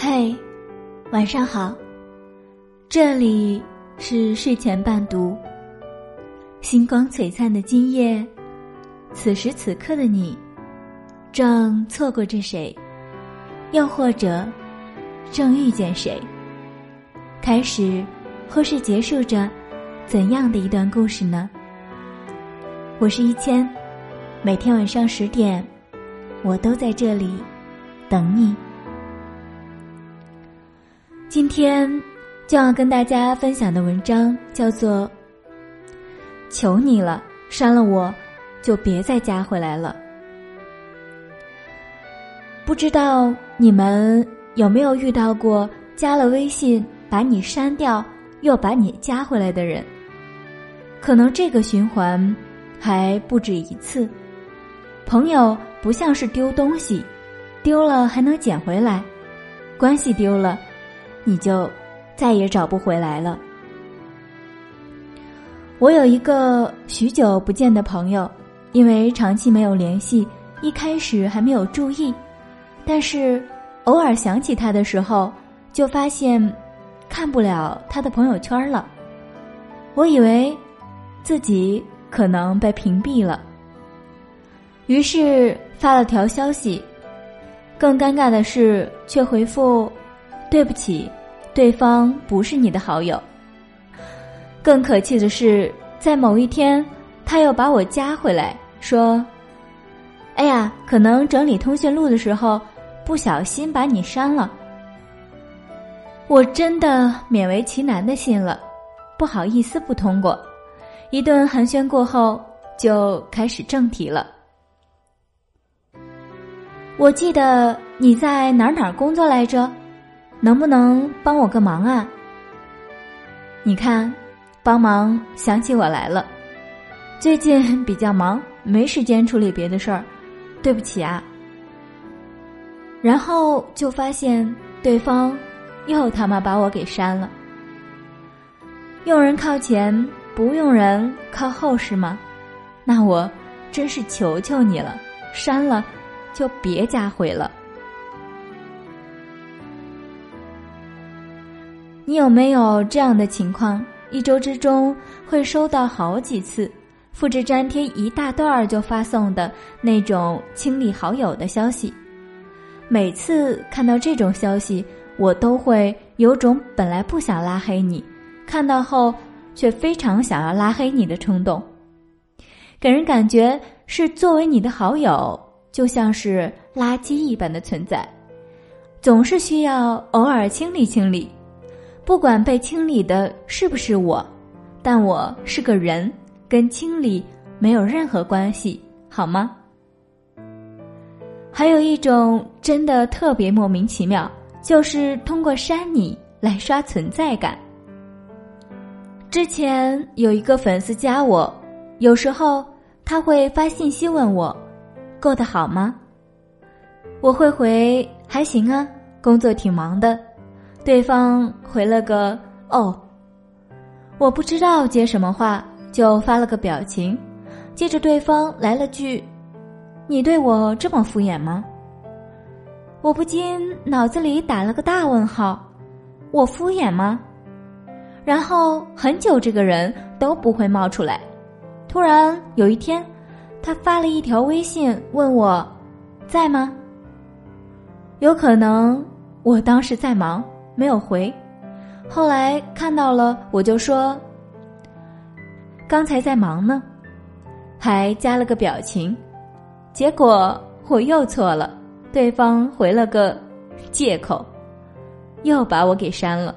嘿，晚上好。这里是睡前伴读。星光璀璨的今夜，此时此刻的你，正错过着谁？又或者，正遇见谁？开始，或是结束着怎样的一段故事呢？我是一千，每天晚上十点，我都在这里等你。今天就要跟大家分享的文章叫做《求你了，删了我，就别再加回来了》。不知道你们有没有遇到过加了微信把你删掉又把你加回来的人？可能这个循环还不止一次。朋友不像是丢东西，丢了还能捡回来；关系丢了。你就再也找不回来了。我有一个许久不见的朋友，因为长期没有联系，一开始还没有注意，但是偶尔想起他的时候，就发现看不了他的朋友圈了。我以为自己可能被屏蔽了，于是发了条消息。更尴尬的是，却回复：“对不起。”对方不是你的好友。更可气的是，在某一天，他又把我加回来，说：“哎呀，可能整理通讯录的时候，不小心把你删了。”我真的勉为其难的信了，不好意思不通过。一顿寒暄过后，就开始正题了。我记得你在哪儿哪儿工作来着？能不能帮我个忙啊？你看，帮忙想起我来了。最近比较忙，没时间处理别的事儿，对不起啊。然后就发现对方又他妈把我给删了。用人靠前，不用人靠后是吗？那我真是求求你了，删了就别加回了。你有没有这样的情况？一周之中会收到好几次，复制粘贴一大段儿就发送的那种清理好友的消息。每次看到这种消息，我都会有种本来不想拉黑你，看到后却非常想要拉黑你的冲动。给人感觉是作为你的好友，就像是垃圾一般的存在，总是需要偶尔清理清理。不管被清理的是不是我，但我是个人，跟清理没有任何关系，好吗？还有一种真的特别莫名其妙，就是通过删你来刷存在感。之前有一个粉丝加我，有时候他会发信息问我，过得好吗？我会回还行啊，工作挺忙的。对方回了个“哦”，我不知道接什么话，就发了个表情。接着对方来了句：“你对我这么敷衍吗？”我不禁脑子里打了个大问号：“我敷衍吗？”然后很久这个人都不会冒出来。突然有一天，他发了一条微信问我：“在吗？”有可能我当时在忙。没有回，后来看到了，我就说：“刚才在忙呢，还加了个表情。”结果我又错了，对方回了个借口，又把我给删了。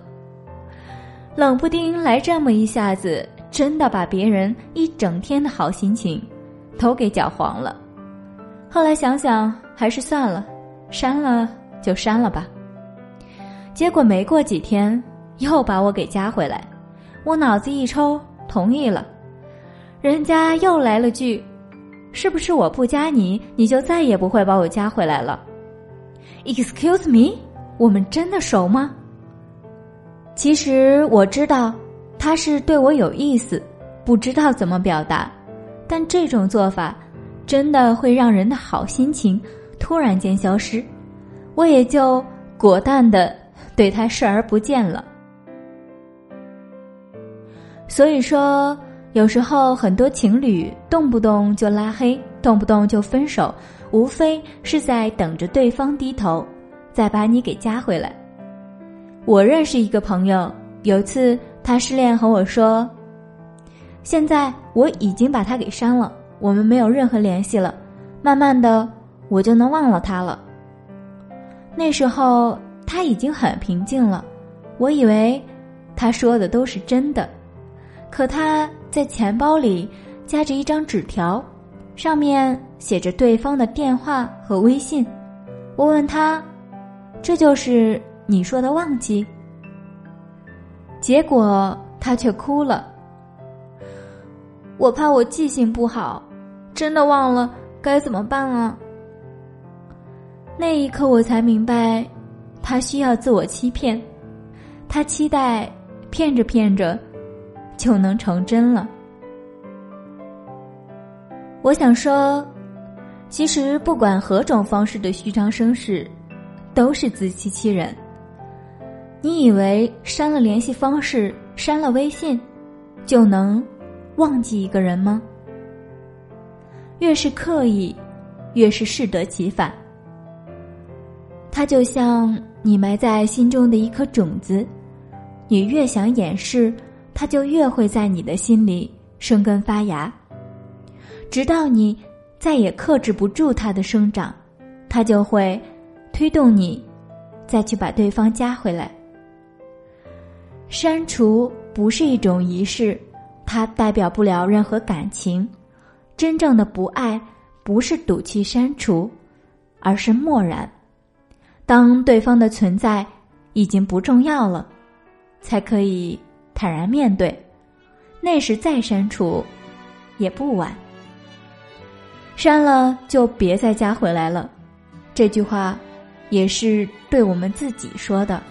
冷不丁来这么一下子，真的把别人一整天的好心情都给搅黄了。后来想想，还是算了，删了就删了吧。结果没过几天，又把我给加回来，我脑子一抽，同意了。人家又来了句：“是不是我不加你，你就再也不会把我加回来了？”Excuse me，我们真的熟吗？其实我知道他是对我有意思，不知道怎么表达，但这种做法真的会让人的好心情突然间消失，我也就。果断的对他视而不见了。所以说，有时候很多情侣动不动就拉黑，动不动就分手，无非是在等着对方低头，再把你给加回来。我认识一个朋友，有次他失恋和我说：“现在我已经把他给删了，我们没有任何联系了，慢慢的我就能忘了他了。”那时候他已经很平静了，我以为他说的都是真的。可他在钱包里夹着一张纸条，上面写着对方的电话和微信。我问他：“这就是你说的忘记？”结果他却哭了。我怕我记性不好，真的忘了该怎么办啊？那一刻我才明白，他需要自我欺骗，他期待骗着骗着。就能成真了。我想说，其实不管何种方式的虚张声势，都是自欺欺人。你以为删了联系方式、删了微信，就能忘记一个人吗？越是刻意，越是适得其反。他就像你埋在心中的一颗种子，你越想掩饰。它就越会在你的心里生根发芽，直到你再也克制不住它的生长，它就会推动你再去把对方加回来。删除不是一种仪式，它代表不了任何感情。真正的不爱不是赌气删除，而是漠然。当对方的存在已经不重要了，才可以。坦然面对，那时再删除，也不晚。删了就别再加回来了，这句话也是对我们自己说的。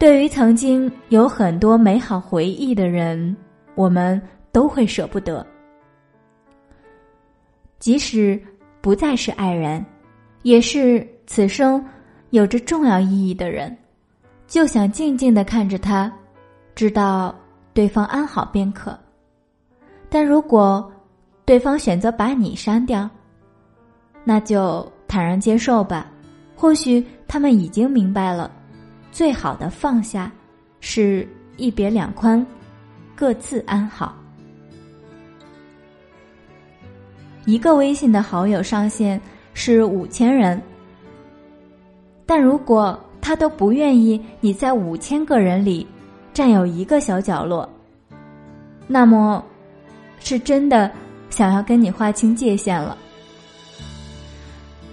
对于曾经有很多美好回忆的人，我们都会舍不得。即使不再是爱人，也是此生有着重要意义的人，就想静静的看着他。知道对方安好便可，但如果对方选择把你删掉，那就坦然接受吧。或许他们已经明白了，最好的放下是一别两宽，各自安好。一个微信的好友上限是五千人，但如果他都不愿意你在五千个人里。占有一个小角落，那么是真的想要跟你划清界限了。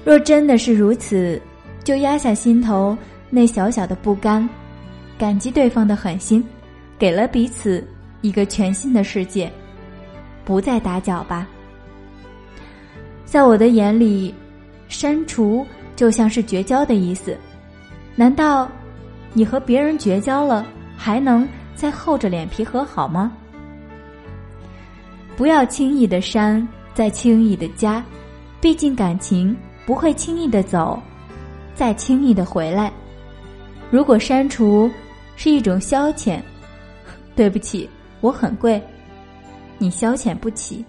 若真的是如此，就压下心头那小小的不甘，感激对方的狠心，给了彼此一个全新的世界，不再打搅吧。在我的眼里，删除就像是绝交的意思。难道你和别人绝交了？还能再厚着脸皮和好吗？不要轻易的删，再轻易的加，毕竟感情不会轻易的走，再轻易的回来。如果删除是一种消遣，对不起，我很贵，你消遣不起。